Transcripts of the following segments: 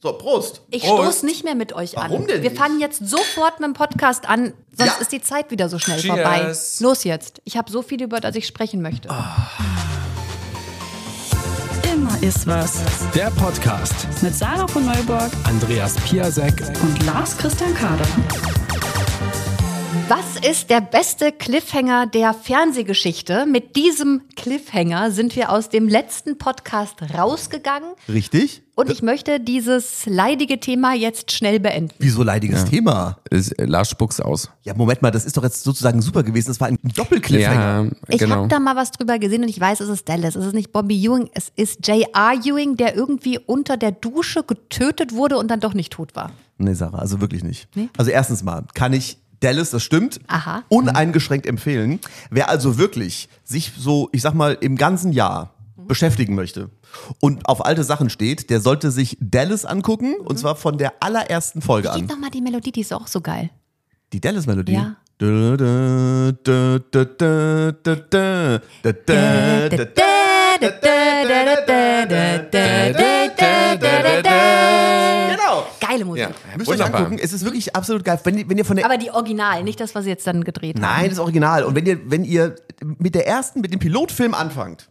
So, Prost. Ich Prost. stoße nicht mehr mit euch an. Warum denn Wir nicht? fangen jetzt sofort mit dem Podcast an, sonst Ja. ist die Zeit wieder so schnell Cheers. vorbei. Los jetzt. Ich habe so viel, über das ich sprechen möchte. Immer ist was. Der Podcast. Mit Sarah von Neuburg Andreas Piasek. und Lars Christian Kader. Was ist der beste Cliffhanger der Fernsehgeschichte? Mit diesem Cliffhanger sind wir aus dem letzten Podcast rausgegangen Richtig? und ich möchte dieses leidige Thema jetzt schnell beenden. Wieso leidiges Thema? Ist, äh, Lars spuck's aus. Ja, Moment mal, das ist doch jetzt sozusagen super gewesen. Das war ein Doppelcliffhanger. Ja, Ich genau. habe da mal was drüber gesehen und ich weiß, es ist Dallas. Es ist nicht Bobby Ewing, es ist J.R. Ewing, der irgendwie unter der Dusche getötet wurde und dann doch nicht tot war. Nee, Sarah, also wirklich nicht. Nee? Also erstens mal kann ich Dallas, das stimmt, Aha. uneingeschränkt empfehlen. Wer also wirklich sich so, ich sag mal, im ganzen Jahr beschäftigen möchte und auf alte Sachen steht, der sollte sich Dallas angucken und zwar von der allerersten Folge Gib an. noch mal die Melodie, die ist auch so geil. Die Dallas-Melodie. Ja. Geile Musik. Ja, Müsst ihr euch angucken, es ist wirklich absolut geil. Wenn, wenn ihr von der Aber die Original, nicht das, was sie jetzt dann gedreht haben. Nein, das original. Und wenn ihr, wenn ihr mit der ersten, mit dem Pilotfilm anfangt,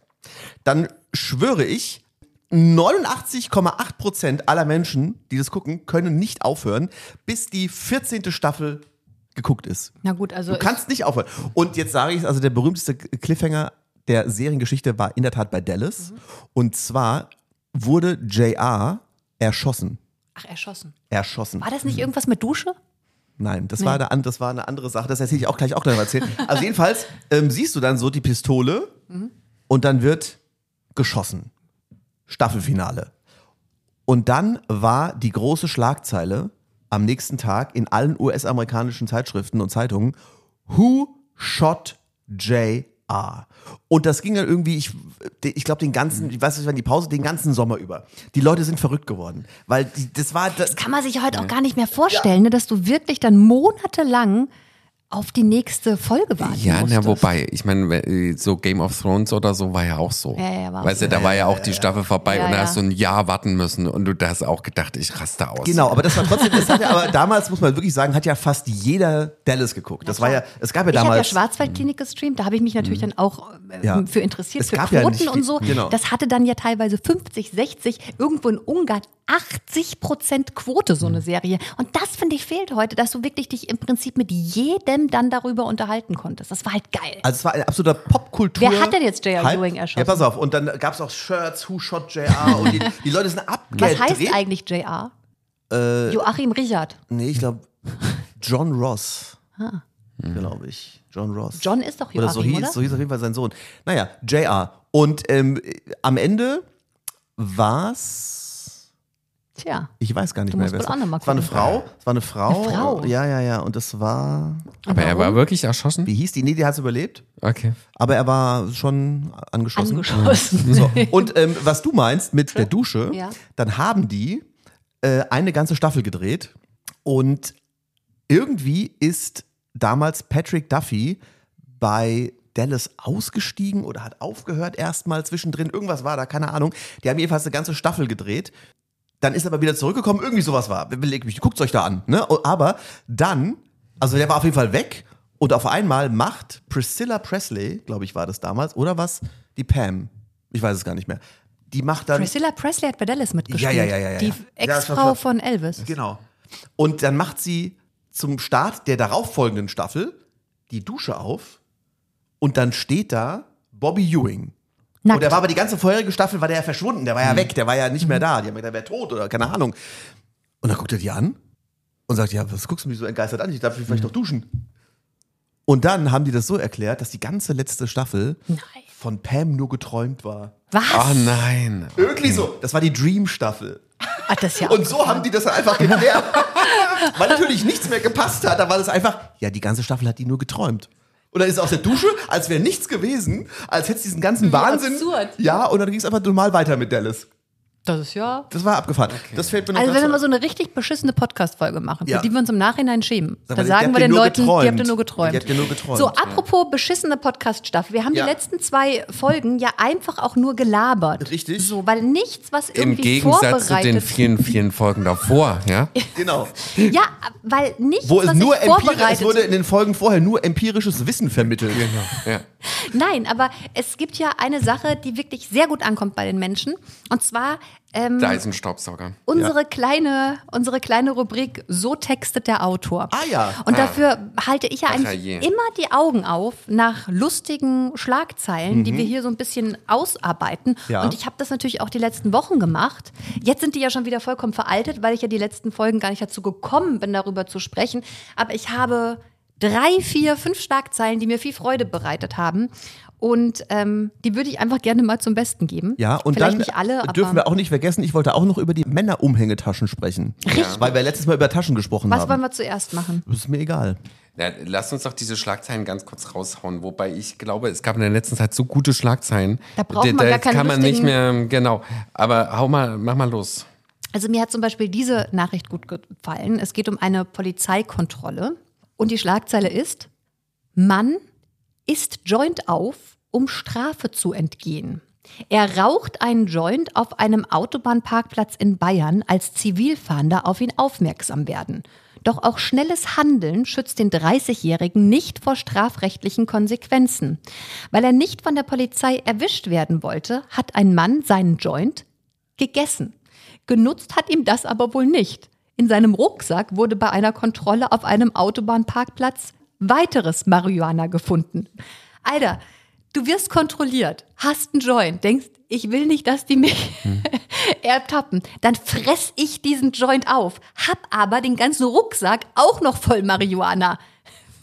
dann schwöre ich, 89,8% aller Menschen, die das gucken, können nicht aufhören, bis die 14. Staffel geguckt ist. Na gut, also Du kannst nicht aufhören. Und jetzt sage ich es, also der berühmteste Cliffhanger der Seriengeschichte war in der Tat bei Dallas. Und zwar wurde JR erschossen. Ach erschossen. Erschossen. War das nicht irgendwas mit Dusche? Nein, das, war eine, das war eine andere Sache. Das erzähle ich auch gleich auch gleich mal erzählen. Also jedenfalls ähm, siehst du dann so die Pistole und dann wird geschossen. Staffelfinale. Und dann war die große Schlagzeile am nächsten Tag in allen US-amerikanischen Zeitschriften und Zeitungen, Who shot J.R.? Und das ging dann irgendwie, ich, ich glaube, den ganzen, ich weiß nicht, wann die Pause, den ganzen Sommer über. Die Leute sind verrückt geworden. Weil die, das war. Das, Kann man sich heute auch gar nicht mehr vorstellen, ne, dass du wirklich dann monatelang auf die nächste Folge warten Ja, na, wobei, ich meine, so Game of Thrones oder so war ja auch so. Ja, ja, war weißt so. du, da war ja auch die Staffel vorbei Ja, und da ja. hast du ein Jahr warten müssen und du hast auch gedacht, ich raste aus. Genau, aber das war trotzdem, das hat ja, aber damals muss man wirklich sagen, hat ja fast jeder Dallas geguckt. Das war ja, es gab ja Ich habe ja damals. Schwarzwaldklinik gestreamt, da habe ich mich natürlich dann auch äh, Ja. für interessiert, Es für gab ja Quoten nicht und so. genau. Das hatte dann ja teilweise 50, 60, irgendwo in Ungarn 80 Prozent Quote, so Mhm. eine Serie. Und das, finde ich, fehlt heute, dass du wirklich dich im Prinzip mit jedem dann darüber unterhalten konntest. Das war halt geil. Also es war ein absoluter Popkultur. Wer hat denn jetzt J.R. Hype. Ewing erschossen? Ja, pass auf. Und dann gab es auch Shirts, Who Shot JR und die, die Leute sind abgedreht. Was heißt eigentlich JR? Äh, Joachim Richard. Nee, ich glaube John Ross. Glaube ich. John Ross. Ah. John ist doch oder so Joachim, hieß, oder? so hieß auf jeden Fall sein Sohn. Naja, JR. Und ähm, am Ende war's. Tja. Ich weiß gar nicht Du mehr, wer es war. Es war eine. Frau. Es war eine Frau. Eine Frau? Ja, ja, ja. Und das war. aber er war wirklich erschossen? Wie hieß die? Nee, die hat es überlebt. Okay. Aber er war schon angeschossen. Angeschossen. So. Und ähm, was du meinst mit der Dusche, Ja. dann haben die äh, eine ganze Staffel gedreht und irgendwie ist damals Patrick Duffy bei Dallas ausgestiegen oder hat aufgehört erstmal zwischendrin. Irgendwas war da, keine Ahnung. Die haben jedenfalls eine ganze Staffel gedreht. Dann ist er aber wieder zurückgekommen, irgendwie sowas war. Beleg mich, guckt euch da an. Ne? Aber dann, also der war auf jeden Fall weg und auf einmal macht Priscilla Presley, glaube ich, war das damals, oder was? Die Pam. Ich weiß es gar nicht mehr. Die macht dann. Priscilla Presley hat bei Dallas mitgespielt. Ja, ja, ja, ja, ja. Die Ja, Ex-Frau klar. von Elvis. Genau. Und dann macht sie zum Start der darauffolgenden Staffel die Dusche auf und dann steht da Bobby Ewing. Nackt. Und der war aber die ganze vorherige Staffel, war der ja verschwunden, der war ja weg, der war ja nicht mehr da. Die haben gedacht, der wäre tot oder keine Ahnung. Und dann guckt er die an und sagt, ja, was guckst du mich so entgeistert an? Ich darf mich vielleicht doch duschen. Und dann haben die das so erklärt, dass die ganze letzte Staffel Nein. von Pam nur geträumt war. Was? Oh nein. Irgendwie so. Das war die Dream-Staffel. Ach, das ja Und so haben die das dann einfach geklärt. Weil natürlich nichts mehr gepasst hat, da war das einfach, ja, die ganze Staffel hat die nur geträumt. Und dann ist er aus der Dusche, als wäre nichts gewesen, als hätte es diesen ganzen Wahnsinn. absurd. Ja, und dann ging es einfach normal weiter mit Dallas. Das ist ja. Das war abgefahren. Das fällt mir noch Also wenn wir mal so eine richtig beschissene Podcast-Folge machen, für Ja. die wir uns im Nachhinein schämen, Sag da mal, die sagen wir den Leuten, die geträumt. habt ihr nur geträumt. Die habt ihr nur geträumt, So, ja. apropos beschissene Podcast-Staffel. Wir haben Ja. die letzten zwei Folgen ja einfach auch nur gelabert. Richtig. So, weil nichts, was Im irgendwie Gegensatz zu den vorbereitet vielen, vielen Folgen davor, ja. Genau. Ja, weil nichts, Wo es was nur ich empirisch, es vorbereitet wurde in den Folgen vorher nur empirisches Wissen vermittelt. ja. Nein, aber es gibt ja eine Sache, die wirklich sehr gut ankommt bei den Menschen. Und zwar ähm, Dyson-Staubsauger. unsere, kleine, unsere kleine Rubrik So textet der Autor. Ah ja. Und dafür halte ich ja Ach, eigentlich je. immer die Augen auf nach lustigen Schlagzeilen, die wir hier so ein bisschen ausarbeiten. Mhm. Ja. Und ich habe das natürlich auch die letzten Wochen gemacht. Jetzt sind die ja schon wieder vollkommen veraltet, weil ich ja die letzten Folgen gar nicht dazu gekommen bin, darüber zu sprechen. Aber ich habe drei, vier, fünf Schlagzeilen, die mir viel Freude bereitet haben. Und ähm, die würde ich einfach gerne mal zum Besten geben. Ja, und Vielleicht dann nicht alle, dürfen aber wir auch nicht vergessen, ich wollte auch noch über die Männerumhängetaschen sprechen. Richtig. Weil wir letztes Mal über Taschen gesprochen was haben. wollen wir zuerst machen? das ist mir egal. Ja, lass uns doch diese Schlagzeilen ganz kurz raushauen. Wobei ich glaube, es gab in der letzten Zeit so gute Schlagzeilen. Da braucht man gar keine kann man nicht mehr, genau. Aber hau mal, mach mal los. Also mir hat zum Beispiel diese Nachricht gut gefallen. Es geht um eine Polizeikontrolle und die Schlagzeile ist, Mann isst Joint auf, um Strafe zu entgehen. Er raucht einen Joint auf einem Autobahnparkplatz in Bayern, als Zivilfahnder auf ihn aufmerksam werden. Doch auch schnelles Handeln schützt den 30-Jährigen nicht vor strafrechtlichen Konsequenzen. Weil er nicht von der Polizei erwischt werden wollte, hat ein Mann seinen Joint gegessen. Genutzt hat ihm das aber wohl nicht. In seinem Rucksack wurde bei einer Kontrolle auf einem Autobahnparkplatz weiteres Marihuana gefunden. Alter, du wirst kontrolliert, hast einen Joint, denkst, ich will nicht, dass die mich ertappen. Dann fress ich diesen Joint auf, hab aber den ganzen Rucksack auch noch voll Marihuana.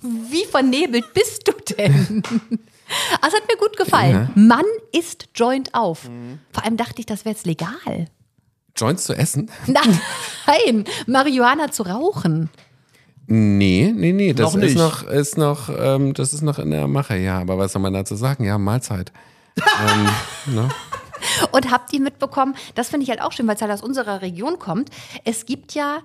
Wie vernebelt bist du denn? Das hat mir gut gefallen. Mann isst Joint auf. Vor allem dachte ich, das wäre jetzt legal. Joints zu essen? Nein, Marihuana zu rauchen. Nee, nee, nee. Das Noch ist noch, ist noch, ähm, das ist noch in der Mache, ja. Aber was soll man dazu sagen? Ja, Mahlzeit. ähm, ne? Und habt ihr mitbekommen, das finde ich halt auch schön, weil es halt aus unserer Region kommt. Es gibt ja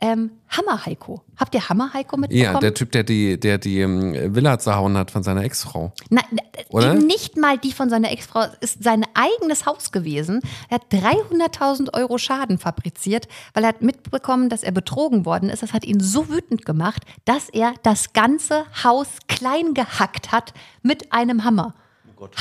ähm, Hammer Heiko. Habt ihr Hammer Heiko mitbekommen? Ja, der Typ, der die, der die ähm, Villa zerhauen hat von seiner Ex-Frau. Nein, Oder? eben nicht mal die von seiner Ex-Frau, es ist sein eigenes Haus gewesen. Er hat 300.000 Euro Schaden fabriziert, weil er hat mitbekommen, dass er betrogen worden ist. Das hat ihn so wütend gemacht, dass er das ganze Haus klein gehackt hat mit einem Hammer.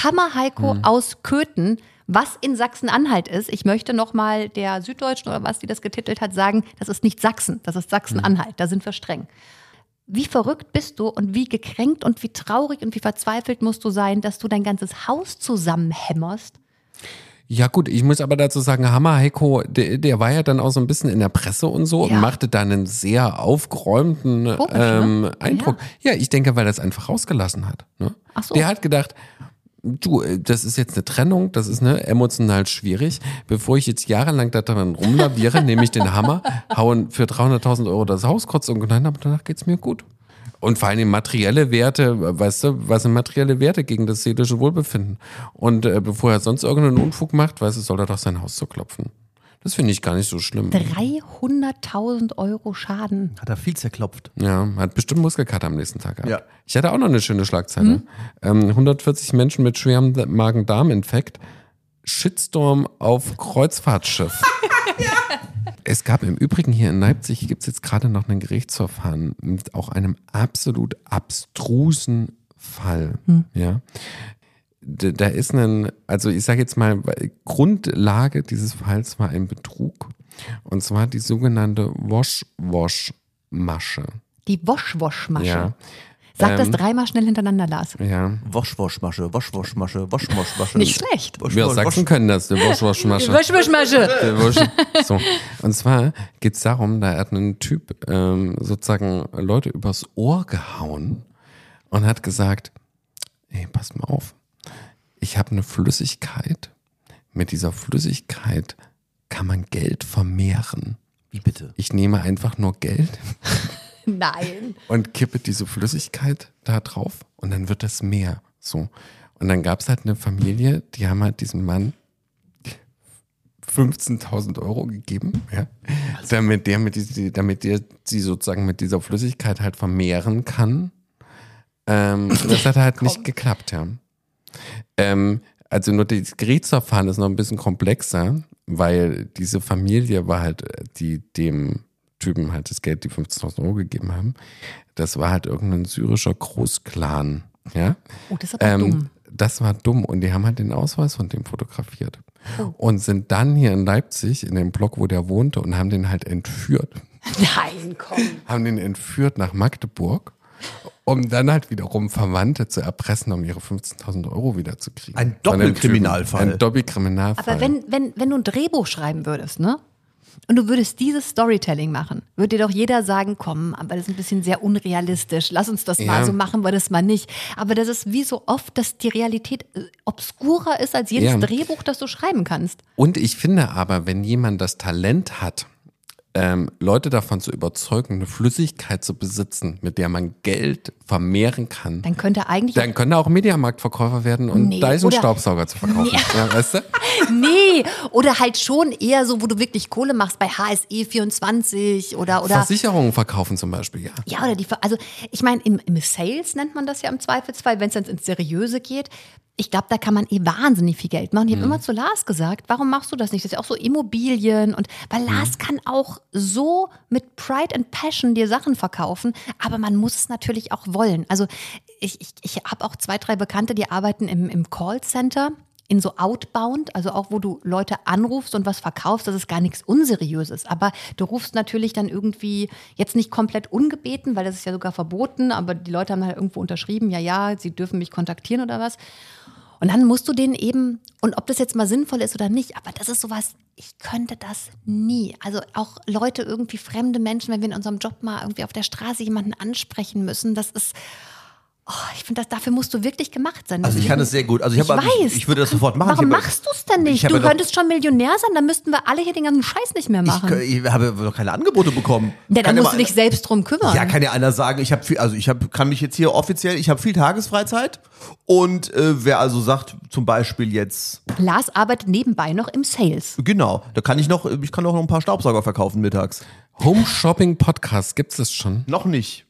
Hammer Heiko aus Köthen, was in Sachsen-Anhalt ist. Ich möchte nochmal der Süddeutschen oder was die das getitelt hat, sagen, das ist nicht Sachsen, das ist Sachsen-Anhalt, da sind wir streng. Wie verrückt bist du und wie gekränkt und wie traurig und wie verzweifelt musst du sein, dass du dein ganzes Haus zusammenhämmerst? Ja gut, ich muss aber dazu sagen, Hammer Heiko, der, der war ja dann auch so ein bisschen in der Presse und so Ja. und machte dann einen sehr aufgeräumten Komisch, ähm, ne? Eindruck. Ja. ich denke, weil er es einfach rausgelassen hat. Ne? Ach so. Der hat gedacht, du, äh, das ist jetzt eine Trennung, das ist ne, emotional schwierig. Bevor ich jetzt jahrelang da dran rumlaviere, nehme ich den Hammer, hauen für 300.000 Euro das Haus kurz und nein, aber danach geht's mir gut. Und vor allem materielle Werte, weißt du, was sind materielle Werte gegen das seelische Wohlbefinden? Und äh, bevor er sonst irgendeinen Unfug macht, weißt du, soll er doch sein Haus zu klopfen. Das finde ich gar nicht so schlimm. 300.000 Euro Schaden. Hat er viel zerklopft. Ja, hat bestimmt Muskelkater am nächsten Tag gehabt. Ja. Ich hatte auch noch eine schöne Schlagzeile. Ähm, 140 Menschen mit schwerem Magen-Darm-Infekt. Shitstorm auf Kreuzfahrtschiff. Es gab im Übrigen hier in Leipzig, gibt es jetzt gerade noch einen Gerichtsverfahren mit auch einem absolut abstrusen Fall. Ja. Da ist ein, also ich sage jetzt mal, Grundlage dieses Falls war ein Betrug. Und zwar die sogenannte Wash-Wash-Masche. Die Wosch-Wosch-Masche. Ja. Sag das Ähm, dreimal schnell hintereinander, Lars. Ja. Wosch-Wosch-Masche, Wosch-Wosch-Masche, Wosch-Wosch-Masche. Nicht schlecht. Wosch, Wir aus Sachsen Wosch. können das, die Wasch-Wasch-Masche. Wosch-Wosch-Masche. Wusch- So. Und zwar geht es darum, da hat ein Typ ähm, sozusagen Leute übers Ohr gehauen und hat gesagt, ey, pass mal auf, ich habe eine Flüssigkeit, mit dieser Flüssigkeit kann man Geld vermehren. Wie bitte? Ich nehme einfach nur Geld Nein. und kippe diese Flüssigkeit da drauf und dann wird das mehr. So. Und dann gab es halt eine Familie, die haben halt diesem Mann 15.000 Euro gegeben, ja, damit der mit die, damit der sie sozusagen mit dieser Flüssigkeit halt vermehren kann. Ähm, das hat halt nicht geklappt, ja. Ähm, also nur das Gerichtsverfahren ist noch ein bisschen komplexer, weil diese Familie war halt, die dem Typen halt das Geld, die 15.000 Euro gegeben haben, das war halt irgendein syrischer Großclan, ja. Oh, das ist aber Ähm, dumm. Das war dumm und die haben halt den Ausweis von dem fotografiert und sind dann hier in Leipzig in dem Block, wo der wohnte und haben den halt entführt, Nein, komm. haben den entführt nach Magdeburg, um dann halt wiederum Verwandte zu erpressen, um ihre 15.000 Euro wiederzukriegen. Ein. Doppelkriminalfall. Ein Doppelkriminalfall. Aber wenn, wenn, wenn du ein Drehbuch schreiben würdest, ne? Und du würdest dieses Storytelling machen, würde dir doch jeder sagen, komm, aber das ist ein bisschen sehr unrealistisch. Lass uns das mal Ja. so machen, wir das mal nicht. Aber das ist wie so oft, dass die Realität äh, obskurer ist als jedes Ja. Drehbuch, das du schreiben kannst. Und ich finde aber, wenn jemand das Talent hat, ähm, Leute davon zu überzeugen, eine Flüssigkeit zu besitzen, mit der man Geld vermehren kann, Dann könnte eigentlich dann könnte er auch Mediamarktverkäufer werden und Nee, Dyson-Staubsauger zu verkaufen. Ja, weißt du? Nee, oder halt schon eher so, wo du wirklich Kohle machst bei HSE 24 oder oder Versicherungen verkaufen zum Beispiel, ja. ja oder die also ich meine im, im Sales nennt man das ja im Zweifelsfall, wenn es dann ins seriöse geht. Ich glaube, da kann man eh wahnsinnig viel Geld machen. Ich habe immer zu Lars gesagt, warum machst du das nicht? Das ist ja auch so Immobilien und weil Lars kann auch so mit Pride and Passion dir Sachen verkaufen, aber man muss es natürlich auch wollen. Also ich, ich, ich habe auch zwei, drei Bekannte, die arbeiten im, im Callcenter in so Outbound, also auch wo du Leute anrufst und was verkaufst, das ist gar nichts Unseriöses. Aber du rufst natürlich dann irgendwie jetzt nicht komplett ungebeten, weil das ist ja sogar verboten, aber die Leute haben halt irgendwo unterschrieben, ja, ja, sie dürfen mich kontaktieren oder was. Und dann musst du denen eben, und ob das jetzt mal sinnvoll ist oder nicht, aber das ist sowas, ich könnte das nie. Also auch Leute, irgendwie fremde Menschen, wenn wir in unserem Job mal irgendwie auf der Straße jemanden ansprechen müssen, das ist, oh, ich finde, das dafür musst du wirklich gemacht sein. Also ich kann das sehr gut. Also ich, Ich hab- weiß. ich, ich würde das sofort machen. Warum ich machst du es denn ich nicht? Du ja doch- könntest schon Millionär sein, dann müssten wir alle hier den ganzen Scheiß nicht mehr Ich, machen. kö- ich habe noch keine Angebote bekommen. ja, dann Kann musst du dich selbst drum kümmern. Ja, kann ja einer sagen, ich habe viel, also ich hab, kann mich jetzt hier offiziell, ich habe viel Tagesfreizeit und äh, wer also sagt, zum Beispiel jetzt, Lars arbeitet nebenbei noch im Sales. genau, da kann ich noch, ich kann auch noch ein paar Staubsauger verkaufen mittags. Home Shopping Podcast gibt's das schon? Noch nicht.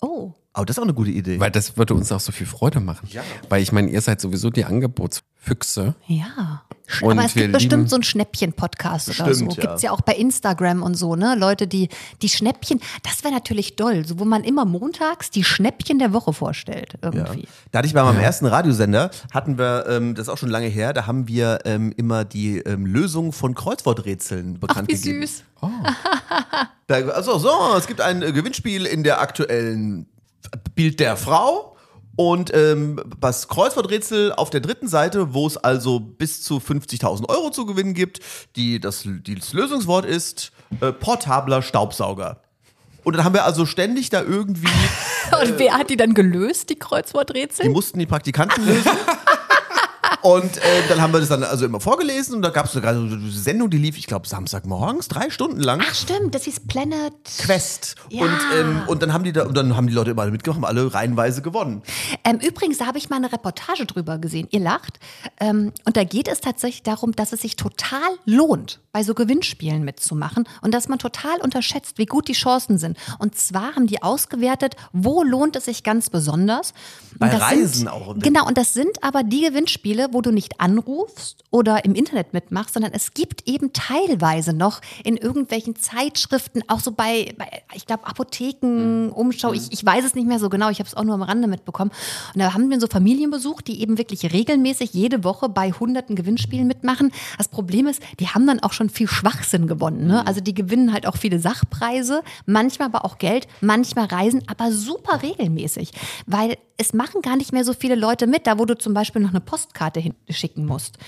Oh. Aber das ist auch eine gute Idee. Weil das würde uns auch so viel Freude machen. Ja. Weil ich meine, ihr seid sowieso die Angebotsfüchse. Ja. Und Aber es wir gibt bestimmt so einen Schnäppchen-Podcast oder so. Ja. Gibt's ja auch bei Instagram und so, ne? Leute, die die Schnäppchen, das wäre natürlich doll, so wo man immer montags die Schnäppchen der Woche vorstellt, Ja. irgendwie. Da hatte ich bei meinem ersten Radiosender, hatten wir, ähm, das ist auch schon lange her, da haben wir ähm, immer die ähm, Lösung von Kreuzworträtseln Ach, bekannt wie gegeben. süß. Da, also so, es gibt ein äh, Gewinnspiel in der aktuellen Bild der Frau. Und ähm, das Kreuzworträtsel auf der dritten Seite, wo es also bis zu 50.000 Euro zu gewinnen gibt, die, das, die, das Lösungswort ist äh, portabler Staubsauger. Und dann haben wir also ständig da irgendwie, Und wer hat die dann gelöst, die die Kreuzworträtsel? mussten die Praktikanten lösen. Und äh, dann haben wir das dann also immer vorgelesen und da gab es sogar so eine Sendung, die lief, ich glaube, Samstagmorgens, drei Stunden lang. Ach stimmt, das hieß Planet. Quest. Ja. Und, ähm, und dann haben die da, und dann haben die Leute immer mitgemacht, haben alle reihenweise gewonnen. Ähm, übrigens, da habe ich mal eine Reportage drüber gesehen. Ihr lacht. Ähm, und da geht es tatsächlich darum, dass es sich total lohnt, bei so Gewinnspielen mitzumachen und dass man total unterschätzt, wie gut die Chancen sind. Und zwar haben die ausgewertet, wo lohnt es sich ganz besonders. Bei Reisen sind, auch. Genau, und das sind aber die Gewinnspiele, wo du nicht anrufst oder im Internet mitmachst, sondern es gibt eben teilweise noch in irgendwelchen Zeitschriften, auch so bei, bei ich glaube, Apotheken, Umschau, ich, ich weiß es nicht mehr so genau, ich habe es auch nur am Rande mitbekommen. Und da haben wir so Familien besucht, die eben wirklich regelmäßig jede Woche bei hunderten Gewinnspielen mitmachen. Das Problem ist, die haben dann auch schon viel Schwachsinn gewonnen. Ne? Also die gewinnen halt auch viele Sachpreise, manchmal aber auch Geld, manchmal Reisen, aber super regelmäßig, weil es machen gar nicht mehr so viele Leute mit, da wo du zum Beispiel noch eine Postkarte hinschicken musst.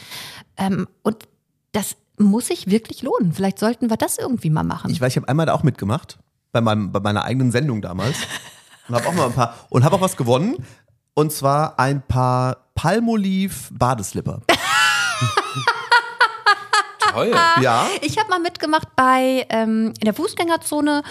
Ähm, und das muss sich wirklich lohnen. Vielleicht sollten wir das irgendwie mal machen. Ich weiß, ich habe einmal da auch mitgemacht, bei, meinem, bei meiner eigenen Sendung damals. Und habe auch mal ein paar, und habe auch was gewonnen. Und zwar ein paar Palmolive Badeslipper. Toll. Ja. Ich habe mal mitgemacht bei ähm, in der Fußgängerzone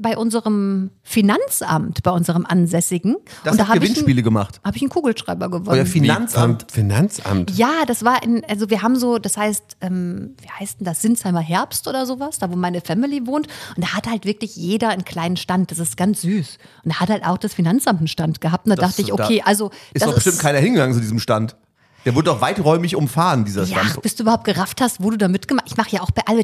bei unserem Finanzamt, bei unserem Ansässigen. Das und da habe ich, Gewinnspiele einen- gemacht. hab ich einen Kugelschreiber gewonnen. Euer Finanzamt. Finanzamt. Ja, das war in, also wir haben so, das heißt, ähm, wie heißt denn das, Sinsheimer Herbst oder sowas, da wo meine Family wohnt. Und da hat halt wirklich jeder einen kleinen Stand, das ist ganz süß. Und da hat halt auch das Finanzamt einen Stand gehabt. Und da Das- dachte ich, da okay, also Ist doch bestimmt keiner hingegangen zu diesem Stand. Der wurde doch weiträumig umfahren, dieser Ja, Stand. bis du überhaupt gerafft hast, wo du da mitgemacht Ich mache ja auch bei all,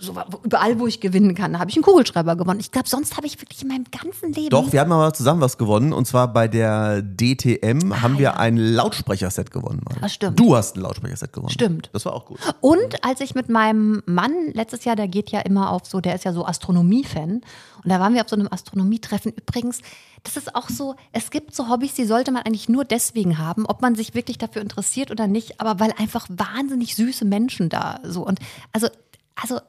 so, überall, wo ich gewinnen kann, habe ich einen Kugelschreiber gewonnen. Ich glaube, sonst habe ich wirklich in meinem ganzen Leben. Doch, wir haben aber zusammen was gewonnen. Und zwar bei der DTM haben wir ja. ein Lautsprecherset gewonnen. Mal. Das stimmt. Du hast ein Lautsprecherset gewonnen. Stimmt. Das war auch gut. Und als ich mit meinem Mann letztes Jahr, der geht ja immer auf so, der ist ja so Astronomie-Fan. Und da waren wir auf so einem Astronomietreffen. Übrigens, das ist auch so, es gibt so Hobbys, die sollte man eigentlich nur deswegen haben, ob man sich wirklich dafür interessiert oder nicht, aber weil einfach wahnsinnig süße Menschen da so. Und also, also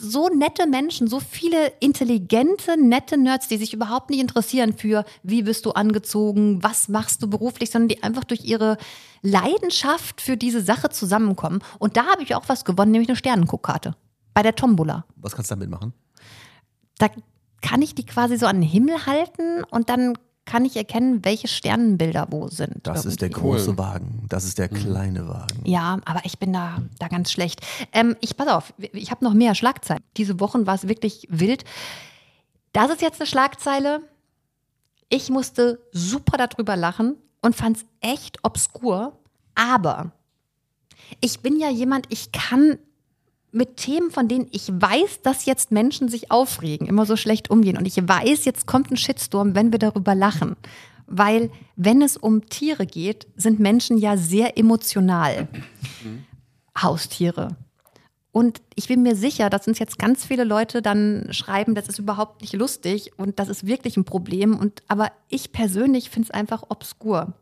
so nette Menschen, so viele intelligente, nette Nerds, die sich überhaupt nicht interessieren für, wie bist du angezogen, was machst du beruflich, sondern die einfach durch ihre Leidenschaft für diese Sache zusammenkommen. Und da habe ich auch was gewonnen, nämlich eine Sternenguckkarte bei der Tombola. Was kannst du damit machen? Da kann ich die quasi so an den Himmel halten und dann kann ich erkennen, welche Sternenbilder wo sind. Das ist der irgendwie. große Wagen. Das ist der kleine Wagen. Ja, aber ich bin da, da ganz schlecht. Ähm, ich pass auf, ich habe noch mehr Schlagzeilen. Diese Wochen war es wirklich wild. Das ist jetzt eine Schlagzeile. Ich musste super darüber lachen und fand es echt obskur. Aber ich bin ja jemand, ich kann mit Themen, von denen ich weiß, dass jetzt Menschen sich aufregen, immer so schlecht umgehen. Und ich weiß, jetzt kommt ein Shitstorm, wenn wir darüber lachen. Weil, wenn es um Tiere geht, sind Menschen ja sehr emotional. Haustiere. Und ich bin mir sicher, dass uns jetzt ganz viele Leute dann schreiben, das ist überhaupt nicht lustig und das ist wirklich ein Problem. Und, aber ich persönlich finde es einfach obskur.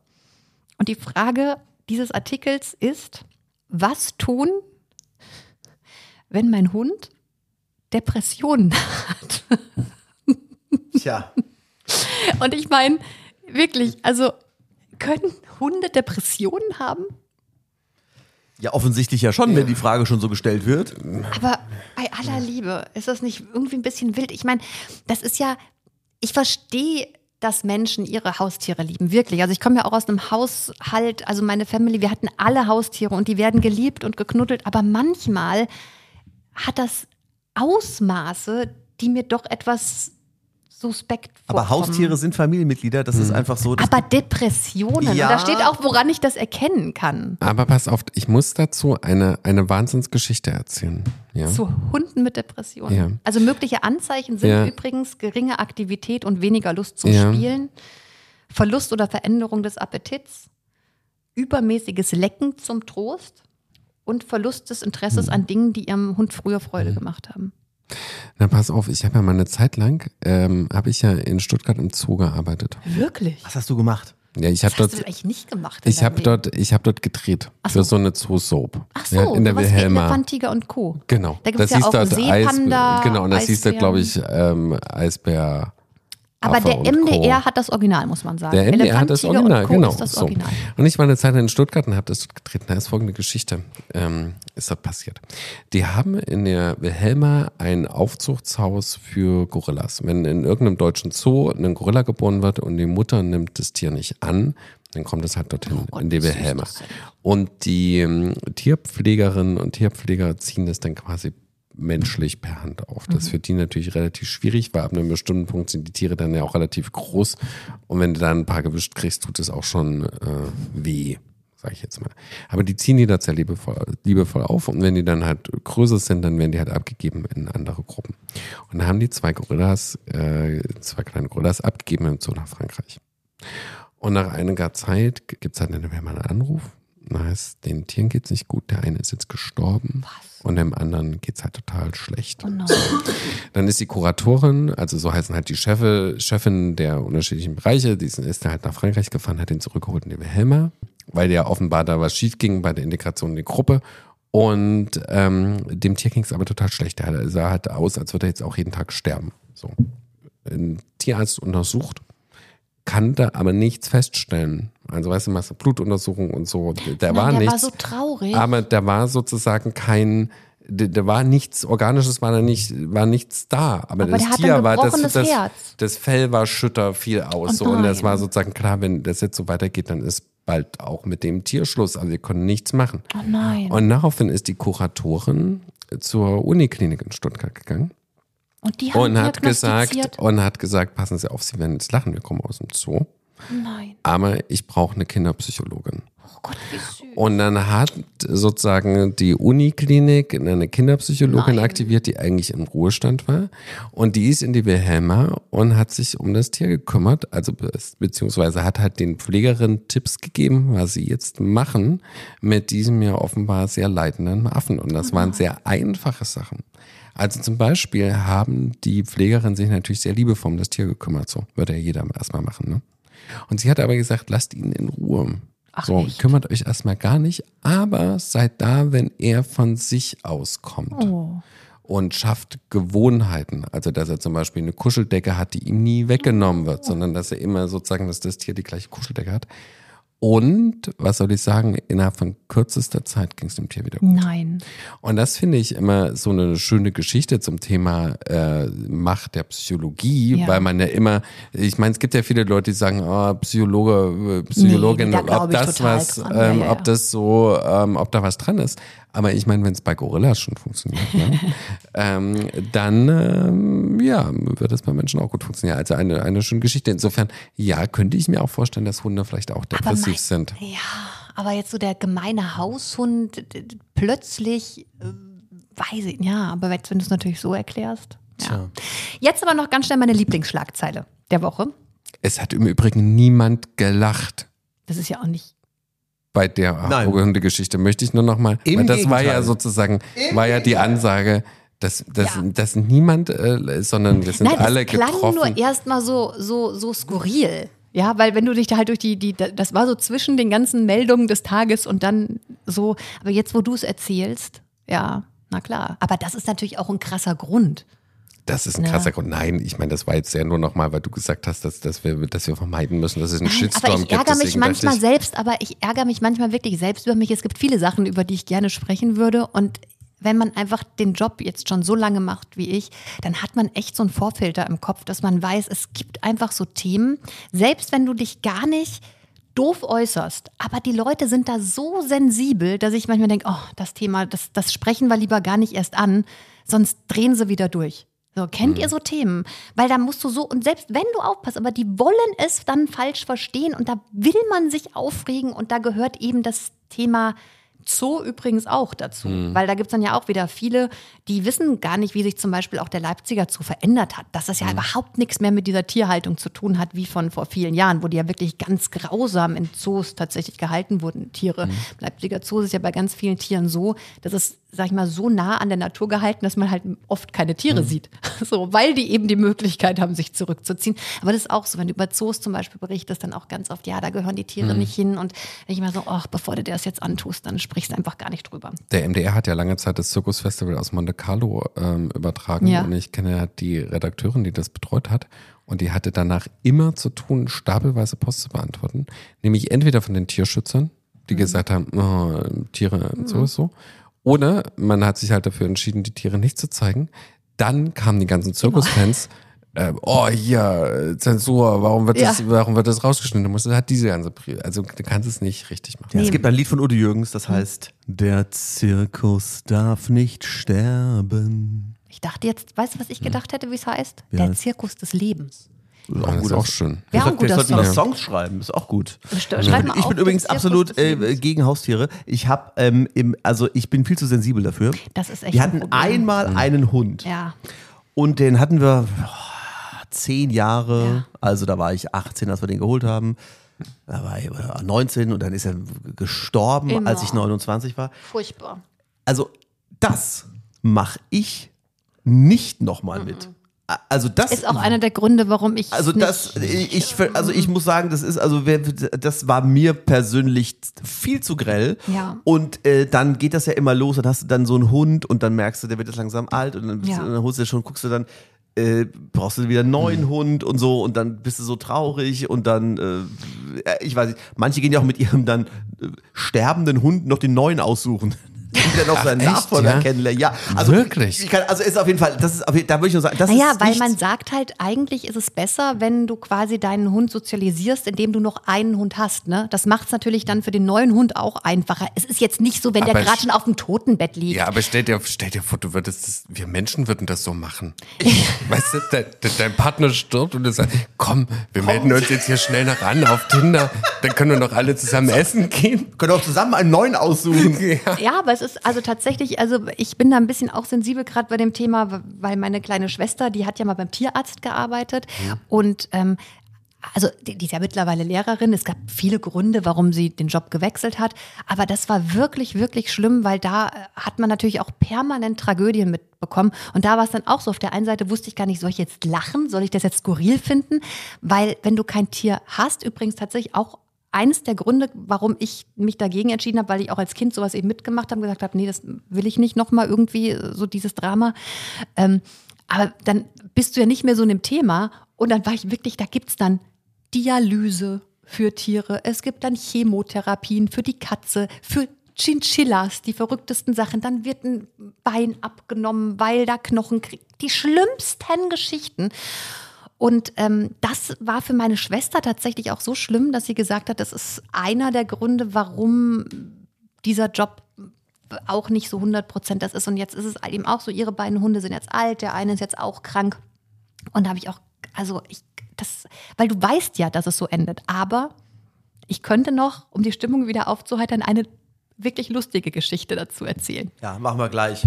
Und die Frage dieses Artikels ist, was tun, wenn mein Hund Depressionen hat? Tja. Und ich meine, wirklich, also können Hunde Depressionen haben? Ja, offensichtlich ja schon, wenn die Frage schon so gestellt wird. Aber bei aller Liebe, ist das nicht irgendwie ein bisschen wild? Ich meine, das ist ja, ich verstehe, dass Menschen ihre Haustiere lieben, wirklich. Also ich komme ja auch aus einem Haushalt, also meine Family, wir hatten alle Haustiere und die werden geliebt und geknuddelt, aber manchmal hat das Ausmaße, die mir doch etwas suspekt Aber vorkommen. Haustiere sind Familienmitglieder. Das ist einfach so. Aber Depressionen, Ja. und da steht auch, woran ich das erkennen kann. Aber pass auf, ich muss dazu eine, eine Wahnsinnsgeschichte erzählen. Ja. Zu Hunden mit Depressionen. Ja. Also mögliche Anzeichen sind Ja. übrigens geringe Aktivität und weniger Lust zum Ja. Spielen, Verlust oder Veränderung des Appetits, übermäßiges Lecken zum Trost und Verlust des Interesses Hm. an Dingen, die ihrem Hund früher Freude gemacht haben. Na, pass auf, ich habe ja mal eine Zeit lang, ähm, habe ich ja in Stuttgart im Zoo gearbeitet. Wirklich? Was hast du gemacht? Ja, ich habe hast du dort, eigentlich nicht gemacht. ich habe dort, ich habe dort gedreht Ach für so. so eine Zoo-Soap. Ach so, ja, in der Wilhelma. Elefantiger und Co. Genau. Da gibt's das ja auch dort Seepanda, Eis, genau, und das hieß da, Eisbären. glaube ich, ähm, Eisbär. Aber der MDR Co. hat das Original, muss man sagen. Der MDR hat das Original, und genau. Das so. Original. Und ich war eine Zeit in Stuttgart und habe das dort gedreht. Da ist folgende Geschichte, ähm, ist dort passiert. Die haben in der Wilhelma ein Aufzuchtshaus für Gorillas. Wenn in irgendeinem deutschen Zoo ein Gorilla geboren wird und die Mutter nimmt das Tier nicht an, dann kommt es halt dorthin, Oh Gott, in die Wilhelma. das. Und die ähm, Tierpflegerinnen und Tierpfleger ziehen das dann quasi menschlich per Hand auf. Das ist für die natürlich relativ schwierig, weil ab einem bestimmten Punkt sind die Tiere dann ja auch relativ groß. Und wenn du da ein paar gewischt kriegst, tut es auch schon äh, weh, sage ich jetzt mal. Aber die ziehen die da sehr liebevoll, liebevoll auf. Und wenn die dann halt größer sind, dann werden die halt abgegeben in andere Gruppen. Und dann haben die zwei Gorillas, äh, zwei kleine Gorillas abgegeben im Zoo nach Frankreich. Und nach einiger Zeit gibt es dann einen einen Anruf. Heißt, den Tieren geht's nicht gut. Der eine ist jetzt gestorben und dem anderen geht's halt total schlecht. Oh no. Dann ist die Kuratorin, also so heißen halt die Chefe, Chefin der unterschiedlichen Bereiche, die ist, dann halt nach Frankreich gefahren, hat ihn zurückgeholt in die Wilhelma, weil ja offenbar da was schief ging bei der Integration in die Gruppe. Und ähm, dem Tier ging's aber total schlecht. Der sah halt aus, als würde er jetzt auch jeden Tag sterben. So. Ein Tierarzt untersucht, kann da aber nichts feststellen. Also weißt du, machst du Blutuntersuchung und so. Der Nein, war der nichts. war so traurig. Aber da war sozusagen kein, da, da war nichts Organisches, war da nicht, war nichts da. Aber, Aber das Tier war, das, das, das Fell war schütter, viel aus. Oh so, und das war sozusagen klar, wenn das jetzt so weitergeht, dann ist bald auch mit dem Tier Schluss. Also wir konnten nichts machen. Oh nein. Und daraufhin ist die Kuratorin zur Uniklinik in Stuttgart gegangen Und die haben und hat gesagt, und hat gesagt, passen Sie auf, Sie werden jetzt lachen, wir kommen aus dem Zoo. Nein. Aber ich brauche eine Kinderpsychologin. Oh Gott, wie süß. Und dann hat sozusagen die Uniklinik eine Kinderpsychologin Nein. aktiviert, die eigentlich im Ruhestand war. Und die ist in die Wilhelma und hat sich um das Tier gekümmert, also be- beziehungsweise hat halt den Pflegerinnen Tipps gegeben, was sie jetzt machen mit diesem ja offenbar sehr leidenden Affen. Und das waren sehr einfache Sachen. Also zum Beispiel haben die Pflegerinnen sich natürlich sehr liebevoll um das Tier gekümmert. So würde ja jeder erstmal machen. Ne? Und sie hat aber gesagt, lasst ihn in Ruhe. Ach, so, echt? kümmert euch erstmal gar nicht, aber seid da, wenn er von sich aus kommt. Oh. Und schafft Gewohnheiten. Also, dass er zum Beispiel eine Kuscheldecke hat, die ihm nie weggenommen wird, Oh. sondern dass er immer sozusagen, dass das Tier die gleiche Kuscheldecke hat. Und, was soll ich sagen, innerhalb von kürzester Zeit ging es dem Tier wieder gut. Nein. Und das finde ich immer so eine schöne Geschichte zum Thema äh, Macht der Psychologie, Ja. weil man ja immer, ich meine, es gibt ja viele Leute, die sagen, oh, Psychologe, äh, Psychologin, Nee, da ob das was, ähm, Ja, ja, ob das so, ähm, ob da was dran ist. Aber ich meine, wenn es bei Gorillas schon funktioniert, ne, ähm, dann ähm, ja, wird es bei Menschen auch gut funktionieren. Also eine, eine schöne Geschichte. Insofern, ja, könnte ich mir auch vorstellen, dass Hunde vielleicht auch depressiv mein- sind. Ja, aber jetzt so der gemeine Haushund plötzlich, äh, weiß ich, ja, aber jetzt, wenn du es natürlich so erklärst. Ja. Jetzt aber noch ganz schnell meine Lieblingsschlagzeile der Woche. Es hat im Übrigen niemand gelacht. Das ist ja auch nicht. Bei der Nein. Hundegeschichte möchte ich nur noch mal, Im weil das war ja Gegenteil. sozusagen, war ja die Ansage, dass, dass, Ja. dass niemand, äh, sondern wir sind Nein, alle das klang getroffen. nur erstmal so, so, so skurril. Ja, weil wenn du dich da halt durch die, die, das war so zwischen den ganzen Meldungen des Tages und dann so, aber jetzt, wo du es erzählst, ja, na klar. Aber das ist natürlich auch ein krasser Grund. Das ist ein Ja. krasser Grund. Nein, ich meine, das war jetzt ja nur noch mal, weil du gesagt hast, dass, dass, wir, dass wir vermeiden müssen, dass es einen Nein, Shitstorm aber ich gibt. ärgere mich manchmal ich, selbst, aber ich ärgere mich manchmal wirklich selbst über mich. Es gibt viele Sachen, über die ich gerne sprechen würde und wenn man einfach den Job jetzt schon so lange macht wie ich, dann hat man echt so einen Vorfilter im Kopf, dass man weiß, es gibt einfach so Themen, selbst wenn du dich gar nicht doof äußerst, aber die Leute sind da so sensibel, dass ich manchmal denke, oh, das Thema, das, das sprechen wir lieber gar nicht erst an, sonst drehen sie wieder durch. So, kennt ihr so Themen? Weil da musst du so, und selbst wenn du aufpasst, aber die wollen es dann falsch verstehen und da will man sich aufregen und da gehört eben das Thema Zoo übrigens auch dazu. Weil da gibt es dann ja auch wieder viele, die wissen gar nicht, wie sich zum Beispiel auch der Leipziger Zoo verändert hat. Dass das ja überhaupt nichts mehr mit dieser Tierhaltung zu tun hat, wie von vor vielen Jahren, wo die ja wirklich ganz grausam in Zoos tatsächlich gehalten wurden, Tiere. Im Leipziger Zoo ist ja bei ganz vielen Tieren so, dass es, sag ich mal, so nah an der Natur gehalten, dass man halt oft keine Tiere sieht. So, weil die eben die Möglichkeit haben, sich zurückzuziehen. Aber das ist auch so, wenn du über Zoos zum Beispiel berichtest, dann auch ganz oft, ja, da gehören die Tiere nicht hin. Und wenn ich immer so, ach, bevor du dir das jetzt antust, dann sprichst du einfach gar nicht drüber. Der MDR hat ja lange Zeit das Zirkusfestival aus Monte Carlo ähm, übertragen Ja. und ich kenne ja die Redakteurin, die das betreut hat und die hatte danach immer zu tun, stapelweise Post zu beantworten, nämlich entweder von den Tierschützern, die Mhm. gesagt haben, oh, Tiere so ist so, oder man hat sich halt dafür entschieden, die Tiere nicht zu zeigen. Dann kamen die ganzen Zirkusfans. äh, Oh, hier, Zensur, warum wird, Ja. das, warum wird das rausgeschnitten? Du musst, hat diese ganze, Pri- also du kannst es nicht richtig machen. Ja, es gibt ein Lied von Udo Jürgens, das heißt, der Zirkus darf nicht sterben. Ich dachte jetzt, weißt du, was ich gedacht hätte, wie es heißt? Ja. Der Zirkus des Lebens. Das ist Das ist guter auch schön. Auch ein Wir sollten Song. Songs schreiben, ist auch gut. St- Ich bin, ich bin übrigens absolut äh, gegen Haustiere. Ich habe, ähm, im, also ich bin viel zu sensibel dafür. Das ist echt Wir ein hatten Problem. einmal einen Hund Ja. und den hatten wir oh, zehn Jahre. Ja. Also da war ich 18, als wir den geholt haben. Da war ich äh, 19 und dann ist er gestorben, Immer. als ich 29 war. Furchtbar. Also das mache ich nicht nochmal mit. Also das Ist auch einer der Gründe, warum ich. also nicht, das, ich, also ich muss sagen, das ist, also wer- das war mir persönlich viel zu grell. Ja. Und äh, dann geht das ja immer los, dann hast du dann so einen Hund und dann merkst du, der wird jetzt langsam alt und dann, bist Ja. du, dann holst du schon, guckst du dann, äh, brauchst du wieder einen neuen Mhm. Hund und so und dann bist du so traurig und dann, äh, ich weiß nicht, manche gehen ja auch mit ihrem dann äh, sterbenden Hund noch den neuen aussuchen. Der noch seinen echt, Nachfolger ja? kennenlernt. Ja, also Wirklich? Ich kann, also ist auf jeden Fall, das ist auf jeden, da würde ich nur sagen, das Naja, ist weil nichts- man sagt halt, eigentlich ist es besser, wenn du quasi deinen Hund sozialisierst, indem du noch einen Hund hast. Ne? Das macht es natürlich dann für den neuen Hund auch einfacher. Es ist jetzt nicht so, wenn der Aber gerade sch- schon auf dem Totenbett liegt. Ja, aber stell dir, stell dir vor, du würdest das, wir Menschen würden das so machen. weißt du, de, de, dein Partner stirbt und du sagst, komm, wir melden uns jetzt hier schnell noch an auf Tinder, dann können wir noch alle zusammen essen gehen. können auch zusammen einen neuen aussuchen. Ja, aber es ist also tatsächlich, also ich bin da ein bisschen auch sensibel gerade bei dem Thema, weil meine kleine Schwester, die hat ja mal beim Tierarzt gearbeitet und ähm, also die, die ist ja mittlerweile Lehrerin. Es gab viele Gründe, warum sie den Job gewechselt hat. Aber das war wirklich, wirklich schlimm, weil da äh, hat man natürlich auch permanent Tragödien mitbekommen. Und da war es dann auch so. Auf der einen Seite wusste ich gar nicht, soll ich jetzt lachen? Soll ich das jetzt skurril finden? Weil wenn du kein Tier hast, übrigens tatsächlich auch eines der Gründe, warum ich mich dagegen entschieden habe, weil ich auch als Kind sowas eben mitgemacht habe, gesagt habe, nee, das will ich nicht nochmal irgendwie, äh, so dieses Drama. Ähm, aber dann bist du ja nicht mehr so in dem Thema und dann war ich wirklich, da gibt's dann Dialyse für Tiere, es gibt dann Chemotherapien für die Katze, für Chinchillas, die verrücktesten Sachen. Dann wird ein Bein abgenommen, weil da Knochen kriegt. Die schlimmsten Geschichten. Und ähm, das war für meine Schwester tatsächlich auch so schlimm, dass sie gesagt hat, das ist einer der Gründe, warum dieser Job auch nicht so 100 Prozent das ist. Und jetzt ist es eben auch so, ihre beiden Hunde sind jetzt alt, der eine ist jetzt auch krank. Und da habe ich auch, also ich, das, weil du weißt ja, dass es so endet. Aber ich könnte noch, um die Stimmung wieder aufzuheitern, eine wirklich lustige Geschichte dazu erzählen. Ja, machen wir gleich.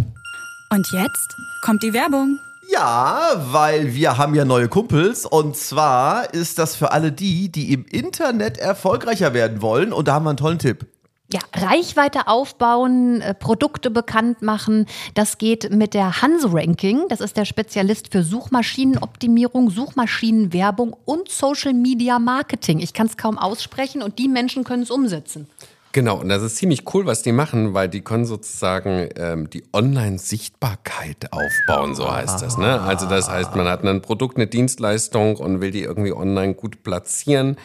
Und jetzt kommt die Werbung. Ja, weil wir haben ja neue Kumpels und zwar ist das für alle die, die im Internet erfolgreicher werden wollen und da haben wir einen tollen Tipp. Ja, Reichweite aufbauen, äh, Produkte bekannt machen. Das geht mit der Hanse-Ranking. Das ist der Spezialist für Suchmaschinenoptimierung, Suchmaschinenwerbung und Social Media Marketing. Ich kann es kaum aussprechen und die Menschen können es umsetzen. Genau, und das ist ziemlich cool, was die machen, weil die können sozusagen ähm, die Online-Sichtbarkeit aufbauen, so heißt das. Ne? Also das heißt, man hat ein Produkt, eine Dienstleistung und will die irgendwie online gut platzieren,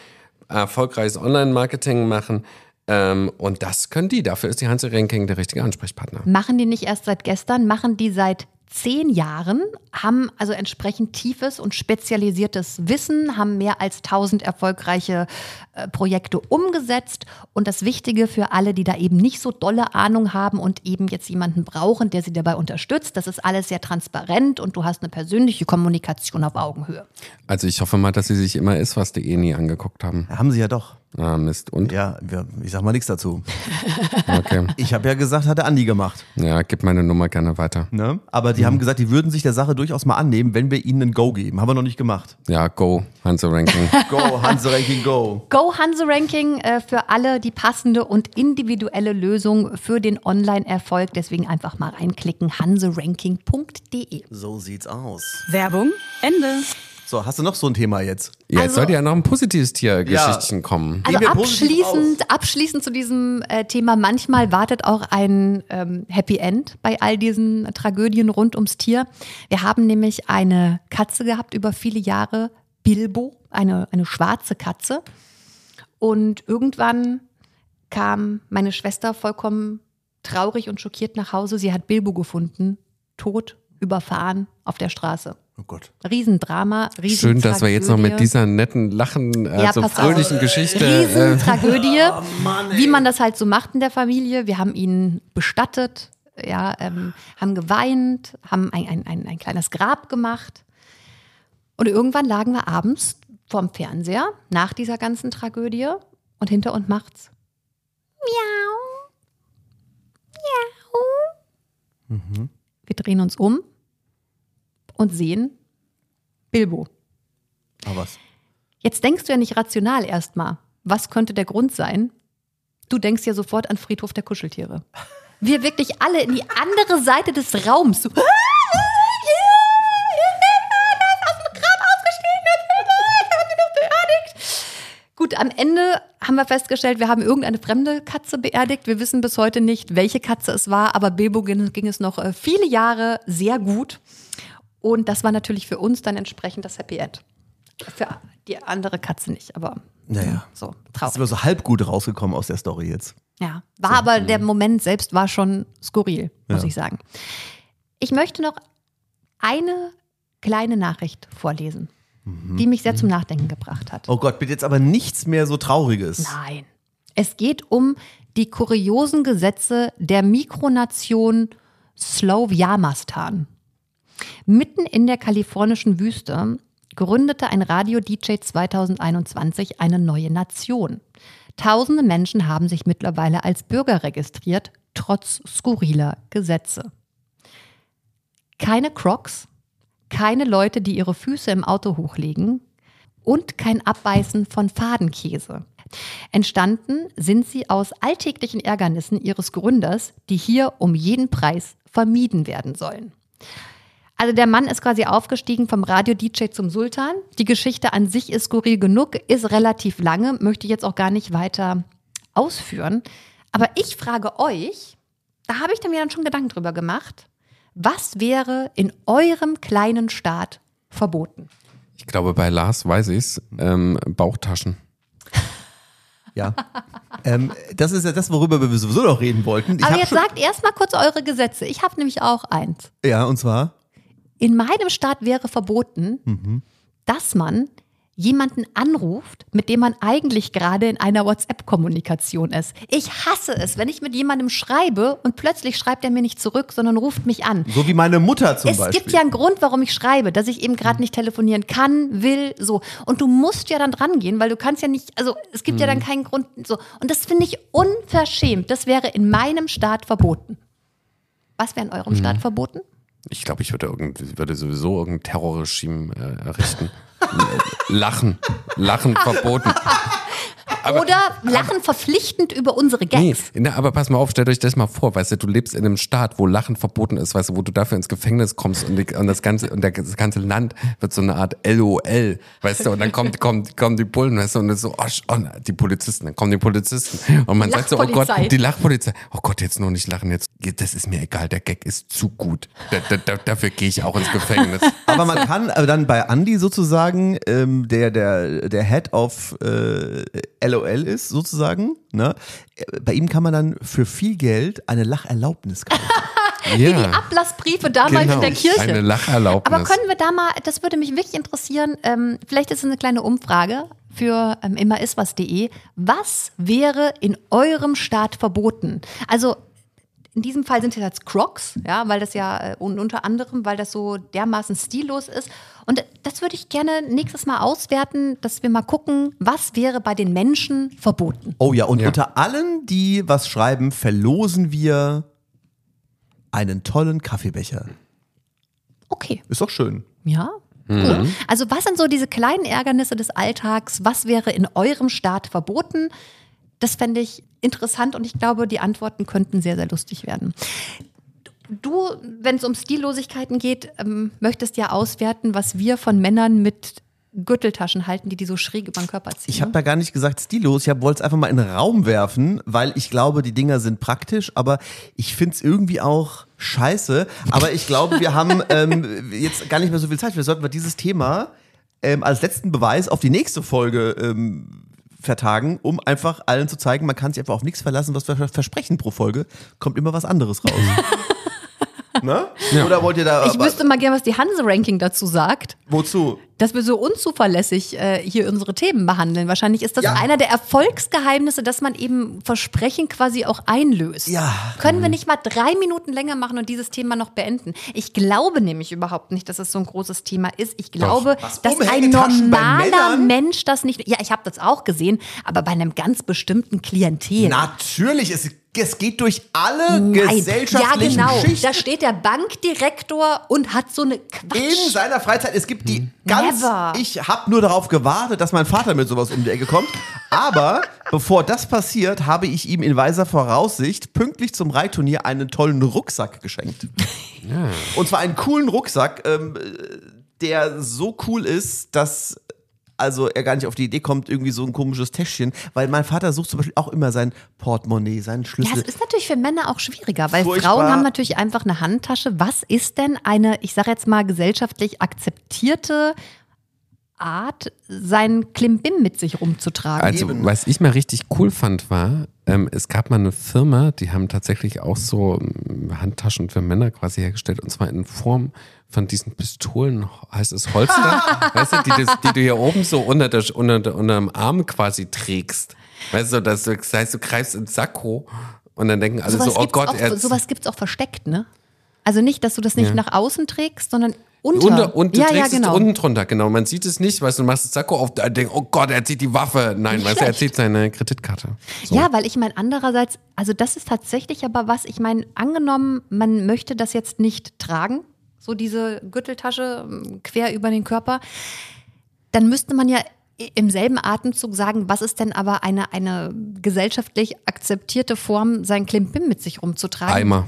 erfolgreiches Online-Marketing machen. Ähm, und das können die. Dafür ist die Hanse Ranking der richtige Ansprechpartner. Machen die nicht erst seit gestern, machen die seit zehn Jahren, haben also entsprechend tiefes und spezialisiertes Wissen, haben mehr als 1000 erfolgreiche äh, Projekte umgesetzt. Und das Wichtige für alle, die da eben nicht so dolle Ahnung haben und eben jetzt jemanden brauchen, der sie dabei unterstützt, das ist alles sehr transparent und du hast eine persönliche Kommunikation auf Augenhöhe. Also ich hoffe mal, dass sie sich immer ist, was die eh nie angeguckt haben. Haben sie ja doch. Ah, Mist. Und? Ja, wir, ich sag mal nichts dazu. Okay. Ich habe ja gesagt, hat der Andi gemacht. Ja, gib meine Nummer gerne weiter. Ne? Aber die haben gesagt, die würden sich der Sache durchaus mal annehmen, wenn wir ihnen ein Go geben. Haben wir noch nicht gemacht. Ja, go, Hanse Ranking. Go, Hanse Ranking, go. Go Hanse Ranking äh, für alle die passende und individuelle Lösung für den Online-Erfolg. Deswegen einfach mal reinklicken, hanseranking.de. So sieht's aus. Werbung, Ende. So, hast du noch so ein Thema jetzt? Ja, jetzt Also- sollte ja noch ein positives Tiergeschichtchen kommen. Also abschließend, abschließend zu diesem äh, Thema, manchmal wartet auch ein ähm, Happy End bei all diesen Tragödien rund ums Tier. Wir haben nämlich eine Katze gehabt über viele Jahre, Bilbo, eine, eine schwarze Katze. Und irgendwann kam meine Schwester vollkommen traurig und schockiert nach Hause. Sie hat Bilbo gefunden, tot, überfahren auf der Straße. Oh Gott. Riesendrama, riesen Schön, dass wir jetzt noch mit dieser netten, lachen, also pass auf. fröhlichen Geschichte. Äh, Riesentragödie, wie man das halt so macht in der Familie. Wir haben ihn bestattet, ja, ähm, haben geweint, haben ein, ein, ein, ein kleines Grab gemacht. Und irgendwann lagen wir abends vorm Fernseher nach dieser ganzen Tragödie und hinter uns macht's. Miau. Miau. Wir drehen uns um und sehen Bilbo. Aber was? Jetzt denkst du ja nicht rational erstmal. Was könnte der Grund sein? Du denkst ja sofort an Friedhof der Kuscheltiere. Wir wirklich alle in die andere Seite des Raums. So, Gut, am Ende haben wir festgestellt, wir haben irgendeine fremde Katze beerdigt. Wir wissen bis heute nicht, welche Katze es war, aber Bilbo ging, ging es noch äh, viele Jahre sehr gut. Und das war natürlich für uns dann entsprechend das Happy End. Für die andere Katze nicht, aber Naja. so Das ist traurig. aber so halb gut rausgekommen aus der Story jetzt. Ja, war aber der Moment selbst war schon skurril, muss Ja. ich sagen. Ich möchte noch eine kleine Nachricht vorlesen, die mich sehr zum Nachdenken gebracht hat. Oh Gott, bitte jetzt aber nichts mehr so Trauriges. Nein. Es geht um die kuriosen Gesetze der Mikronation Slow-Yamastan. Mitten in der kalifornischen Wüste gründete ein Radio-DJ 2021 eine neue Nation. Tausende Menschen haben sich mittlerweile als Bürger registriert, trotz skurriler Gesetze. Keine Crocs, keine Leute, die ihre Füße im Auto hochlegen und kein Abbeißen von Fadenkäse. Entstanden sind sie aus alltäglichen Ärgernissen ihres Gründers, die hier um jeden Preis vermieden werden sollen. Also der Mann ist quasi aufgestiegen vom Radio-DJ zum Sultan. Die Geschichte an sich ist skurril genug, ist relativ lange, möchte ich jetzt auch gar nicht weiter ausführen. Aber ich frage euch, da habe ich mir dann schon Gedanken drüber gemacht, was wäre in eurem kleinen Staat verboten? Ich glaube, bei Lars weiß ich's. Ähm, Bauchtaschen. Ja. ähm, das ist ja das, worüber wir sowieso noch reden wollten. Ich Aber jetzt schon, sagt erst mal kurz eure Gesetze. Ich habe nämlich auch eins. ja, und zwar. In meinem Staat wäre verboten, Mhm. dass man jemanden anruft, mit dem man eigentlich gerade in einer WhatsApp-Kommunikation ist. Ich hasse es, wenn ich mit jemandem schreibe und plötzlich schreibt er mir nicht zurück, sondern ruft mich an. So wie meine Mutter zum es Beispiel. gibt ja einen Grund, warum ich schreibe, dass ich eben gerade nicht telefonieren kann, will, so. Und du musst ja dann dran gehen, weil du kannst ja nicht, also es gibt ja Mhm. dann keinen Grund, so. Und das finde ich unverschämt. Das wäre in meinem Staat verboten. Was wäre in eurem Mhm. Staat verboten? Ich glaube, ich würde, irgend, würde sowieso irgendein Terrorregime äh, errichten. Lachen. Lachen verboten. Aber- Oder Lachen verpflichtend über unsere Nee, Gags. na, aber pass mal auf, stellt euch das mal vor, weißt du, du lebst in einem Staat, wo Lachen verboten ist, weißt du, wo du dafür ins Gefängnis kommst und, die, und das ganze und das ganze Land wird so eine Art LOL, weißt du, und dann kommt, kommt, kommen die Bullen, weißt du, und das so, oh, oh, die Polizisten, dann kommen die Polizisten und man sagt so, oh Gott, die Lachpolizei, oh Gott, jetzt nur nicht lachen, jetzt, das ist mir egal, der Gag ist zu gut, da, da, da, dafür gehe ich auch ins Gefängnis. Aber man kann aber dann bei Andy sozusagen, ähm, der, der, der Head of äh, LOL ist, sozusagen, ne? bei ihm kann man dann für viel Geld eine Lacherlaubnis kaufen. Ja, Ablassbriefe damals genau, in der Kirche. eine Lacherlaubnis. Aber können wir da mal, das würde mich wirklich interessieren, ähm, vielleicht ist es eine kleine Umfrage für ähm, immeriswas.de. Was wäre in eurem Staat verboten? Also in diesem Fall sind es jetzt Crocs, ja, weil das ja äh, und unter anderem, weil das so dermaßen stillos ist. Und das würde ich gerne nächstes Mal auswerten, dass wir mal gucken, was wäre bei den Menschen verboten. Oh ja, und Ja. unter allen, die was schreiben, verlosen wir einen tollen Kaffeebecher. Okay. Ist doch schön. Ja. Gut. Also was sind so diese kleinen Ärgernisse des Alltags? Was wäre in eurem Staat verboten? Das fände ich interessant und ich glaube, die Antworten könnten sehr, sehr lustig werden. Du, wenn es um Stillosigkeiten geht, ähm, möchtest ja auswerten, was wir von Männern mit Gürteltaschen halten, die die so schräg über den Körper ziehen. Ich habe da gar nicht gesagt stillos, ich wollte es einfach mal in den Raum werfen, weil ich glaube, die Dinger sind praktisch, aber ich finde es irgendwie auch scheiße. Aber ich glaube, wir haben ähm, jetzt gar nicht mehr so viel Zeit. Wir sollten mal dieses Thema ähm, als letzten Beweis auf die nächste Folge ähm, vertagen, um einfach allen zu zeigen, man kann sich einfach auf nichts verlassen, was wir versprechen pro Folge. Kommt immer was anderes raus. ne? Oder wollt ihr da. ich wüsste mal gerne, was die Hanse-Ranking dazu sagt. wozu? Dass wir so unzuverlässig äh, hier unsere Themen behandeln. Wahrscheinlich ist das Ja. einer der Erfolgsgeheimnisse, dass man eben Versprechen quasi auch einlöst. Ja. Können wir nicht mal drei Minuten länger machen und dieses Thema noch beenden? Ich glaube nämlich überhaupt nicht, dass es so ein großes Thema ist. Ich glaube, Was, dass ein normaler? Mensch das nicht. Ja, ich habe das auch gesehen, aber bei einem ganz bestimmten Klientel. Natürlich, es, es geht durch alle Nein. gesellschaftlichen ja, genau. Schichten. Da steht der Bankdirektor und hat so eine Quatsch. in seiner Freizeit. Es gibt die ganz. Never. Ich habe nur darauf gewartet, dass mein Vater mit sowas um die Ecke kommt. Aber bevor das passiert, habe ich ihm in weiser Voraussicht pünktlich zum Reitturnier einen tollen Rucksack geschenkt. Und zwar einen coolen Rucksack, ähm, der so cool ist, dass also er gar nicht auf die Idee kommt, irgendwie so ein komisches Täschchen, weil mein Vater sucht zum Beispiel auch immer sein Portemonnaie, seinen Ja, Schlüssel. es ist natürlich für Männer auch schwieriger, weil Furchtbar. Frauen haben natürlich einfach eine Handtasche. Was ist denn eine, ich sage jetzt mal gesellschaftlich akzeptierte Art, sein Klimbim mit sich rumzutragen. Also, Eben. was ich mal richtig cool fand, war, ähm, es gab mal eine Firma, die haben tatsächlich auch so ähm, Handtaschen für Männer quasi hergestellt und zwar in Form von diesen Pistolen, heißt es Holster, weißt du, die, das, die du hier oben so unter, der, unter, unter dem Arm quasi trägst. Weißt du, dass du, das heißt, du greifst ins Sakko und dann denken alle sowas so, oh Gott, auch, sowas gibt es auch versteckt, ne? Also nicht, dass du das nicht Ja. nach außen trägst, sondern unter. Unter, und du ja, ja, trägst genau. es unten drunter, genau. Man sieht es nicht, weißt du, machst das Sakko auf, da denkst, oh Gott, er zieht die Waffe. Nein, weißt du, er zieht seine Kreditkarte. So. Ja, weil ich meine, andererseits, also das ist tatsächlich aber was, ich meine, angenommen, man möchte das jetzt nicht tragen, so diese Gürteltasche ähm, quer über den Körper, dann müsste man ja im selben Atemzug sagen, was ist denn aber eine, eine gesellschaftlich akzeptierte Form, sein Klimbim mit sich rumzutragen? Eimer.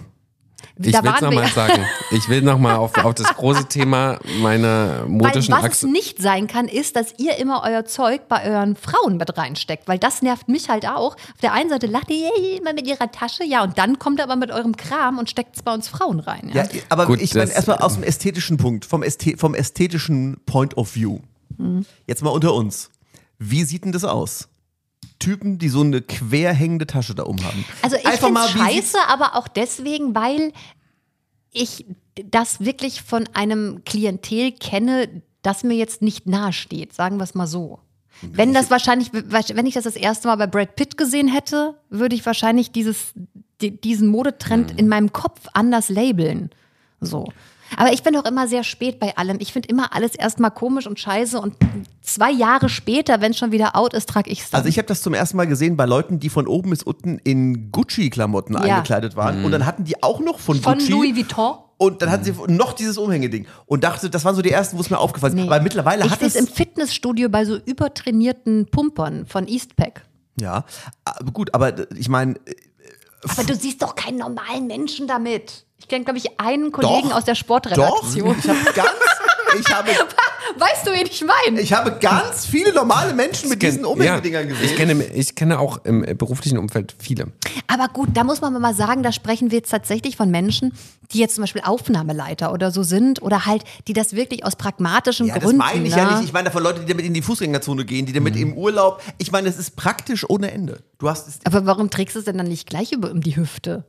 Ich will es nochmal sagen. Ich will nochmal auf, auf das große Thema meiner Weil modischen was es Achse. nicht sein kann, ist, dass ihr immer euer Zeug bei euren Frauen mit reinsteckt, weil das nervt mich halt auch. Auf der einen Seite lacht ihr immer mit ihrer Tasche, ja, und dann kommt ihr aber mit eurem Kram und steckt es bei uns Frauen rein. Ja. Ja, aber Gut, ich meine erstmal aus dem ästhetischen Punkt, vom, Ästhe vom ästhetischen Point of View. Jetzt mal unter uns. Wie sieht denn das aus? Typen, die so eine quer hängende Tasche da oben haben. Also ich finde es scheiße, aber auch deswegen, weil ich das wirklich von einem Klientel kenne, das mir jetzt nicht nahe steht, sagen wir es mal so. Wenn das wahrscheinlich, wenn ich das das erste Mal bei Brad Pitt gesehen hätte, würde ich wahrscheinlich dieses, di- diesen Modetrend in meinem Kopf anders labeln. So. Aber ich bin doch immer sehr spät bei allem. Ich finde immer alles erstmal komisch und scheiße und zwei Jahre später, wenn es schon wieder out ist, trage ich es dann. Also ich habe das zum ersten Mal gesehen bei Leuten, die von oben bis unten in Gucci-Klamotten Ja. eingekleidet waren. Und dann hatten die auch noch von, von Gucci. Louis Vuitton. Und dann hatten sie noch dieses Umhängeding. Und dachte, das waren so die ersten, wo es mir aufgefallen ist. Nee. Aber mittlerweile ich hat sehe es... es im Fitnessstudio bei so übertrainierten Pumpern von Eastpack. ja, aber gut, aber ich meine, Aber du siehst doch keinen normalen Menschen damit. Ich kenne, glaube ich, einen Kollegen Doch. aus der doch, Sportredaktion. ich habe ganz... Ich habe, Weißt du, wen ich meine? ich habe ganz viele normale Menschen mit diesen Umhängedingern ja, gesehen. ich kenne, ich kenne auch im äh, beruflichen Umfeld viele. Aber gut, da muss man mal sagen, da sprechen wir jetzt tatsächlich von Menschen, die jetzt zum Beispiel Aufnahmeleiter oder so sind oder halt, die das wirklich aus pragmatischen Ja, das Gründen. meine ich ne? ja nicht. Ich meine davon Leute, die damit in die Fußgängerzone gehen, die damit im Urlaub. Ich meine, es ist praktisch ohne Ende. Du hast es. Aber warum trägst du es denn dann nicht gleich über um die Hüfte?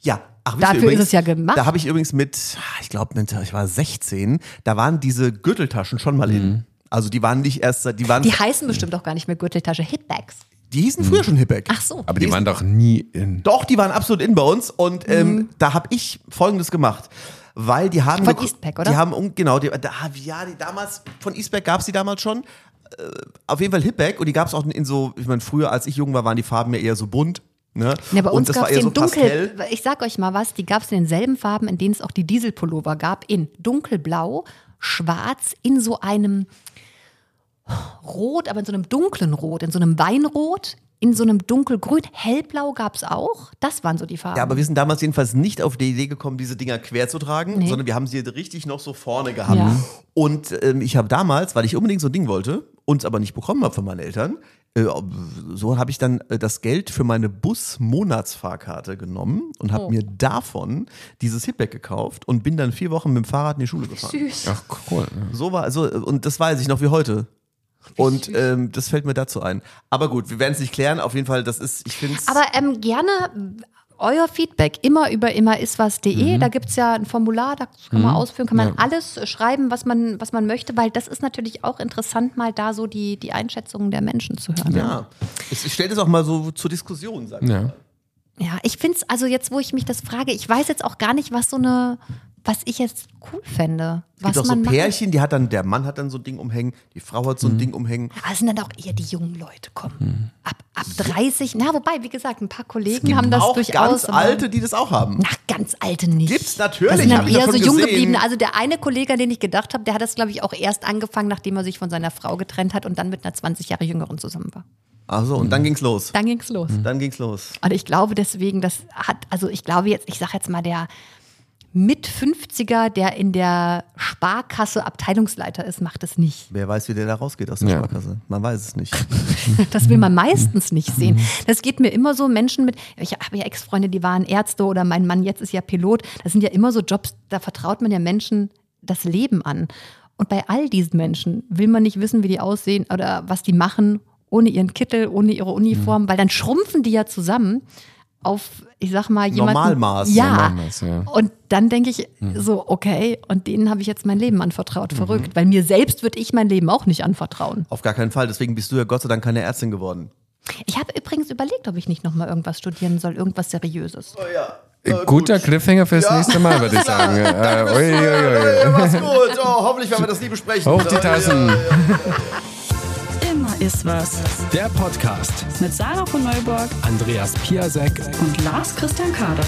Ja, ach, Dafür übrigens, ist es ja gemacht. Da habe ich übrigens mit, ich glaube, ich war 16, da waren diese Gürteltaschen schon mal in. Also die waren nicht erst, seit- die waren, Die die, heißen bestimmt auch gar nicht mehr Gürteltasche, Hipbags. hießen früher schon Hipback. Ach so. Aber die waren doch nie in. Doch, die waren absolut in bei uns und ähm, da habe ich Folgendes gemacht. Weil die haben. Mhm. Von Eastpak, oder? Die haben, um- genau, die, da, ja, die damals, von Eastpak gab es die damals schon. Äh, auf jeden Fall Hipback und die gab es auch in so, ich meine, früher, als ich jung war, waren die Farben ja eher so bunt. Ne? Ja, bei uns gab es den so Pastell. dunkel. Ich sag euch mal was, die gab es in denselben Farben, in denen es auch die Dieselpullover gab, in dunkelblau, schwarz, in so einem Rot, aber in so einem dunklen Rot, in so einem Weinrot, in so einem dunkelgrün, hellblau gab es auch. Das waren so die Farben. Ja, aber wir sind damals jedenfalls nicht auf die Idee gekommen, diese Dinger quer zu tragen, Nee. sondern wir haben sie richtig noch so vorne gehabt. Ja. Und ähm, ich habe damals, weil ich unbedingt so ein Ding wollte, uns aber nicht bekommen habe von meinen Eltern, so habe ich dann äh, das Geld für meine Bus-Monatsfahrkarte genommen und habe Oh. mir davon dieses Hipback gekauft und bin dann vier Wochen mit dem Fahrrad in die Schule gefahren. Süß. Ach, cool. So war, also, und das weiß ich noch wie heute. Und ähm, das fällt mir dazu ein. Aber gut, wir werden es nicht klären. Auf jeden Fall, das ist, ich finde es. Aber ähm, gerne euer Feedback immer über immeriswas.de. Da gibt es ja ein Formular, da kann man ausfüllen, kann man Ja. alles schreiben, was man, was man möchte, weil das ist natürlich auch interessant, mal da so die, die Einschätzungen der Menschen zu hören. Ja, ich, ich stelle das auch mal so zur Diskussion, sag ich. Ja. Ja, ich finde es, also jetzt, wo ich mich das frage, ich weiß jetzt auch gar nicht, was so eine, was ich jetzt cool fände. Es Was gibt auch so Pärchen, die hat dann, der Mann hat dann so ein Ding umhängen, die Frau hat so ein Ding umhängen. Aber es sind dann auch eher die jungen Leute, komm. Hm. Ab, ab 30, na, wobei, wie gesagt, ein paar Kollegen haben das auch durchaus. ganz alte, die das auch haben. Ach, ganz alte nicht. Gibt's natürlich, Das sind dann eher so jung gebliebene. Also der eine Kollege, an den ich gedacht habe, der hat das, glaube ich, auch erst angefangen, nachdem er sich von seiner Frau getrennt hat und dann mit einer 20 Jahre jüngeren zusammen war. Ach so, und dann ging's los. Dann ging's los. Dann ging's los. Und ich glaube deswegen, das hat, also ich glaube jetzt, ich sage jetzt mal, der mit 50er, der in der Sparkasse Abteilungsleiter ist, macht es nicht. Wer weiß, wie der da rausgeht aus der Ja. Sparkasse. Man weiß es nicht. Das will man meistens nicht sehen. Das geht mir immer so Menschen mit, ich habe ja Ex-Freunde, die waren Ärzte oder mein Mann jetzt ist ja Pilot. Das sind ja immer so Jobs, da vertraut man ja Menschen das Leben an. Und bei all diesen Menschen will man nicht wissen, wie die aussehen oder was die machen, ohne ihren Kittel, ohne ihre Uniform, Mhm. weil dann schrumpfen die ja zusammen auf, ich sag mal, jemanden. Normalmaß. Ja. Normalmaß, ja. Und dann denke ich so, okay, und denen habe ich jetzt mein Leben anvertraut. Mhm. Verrückt, weil mir selbst würde ich mein Leben auch nicht anvertrauen. Auf gar keinen Fall. Deswegen bist du ja Gott sei Dank keine Ärztin geworden. Ich habe übrigens überlegt, ob ich nicht nochmal irgendwas studieren soll, irgendwas Seriöses. Oh ja. Äh, Guter Cliffhanger fürs Ja. nächste Mal, würde ich sagen. Äh, ui, ui, ui. Ja, mach's gut. Oh, hoffentlich werden wir das nie besprechen. Hoch die Tassen. Immer ist was. Der Podcast. Mit Sarah von Neuburg Andreas Piasek und Lars Christian Kader.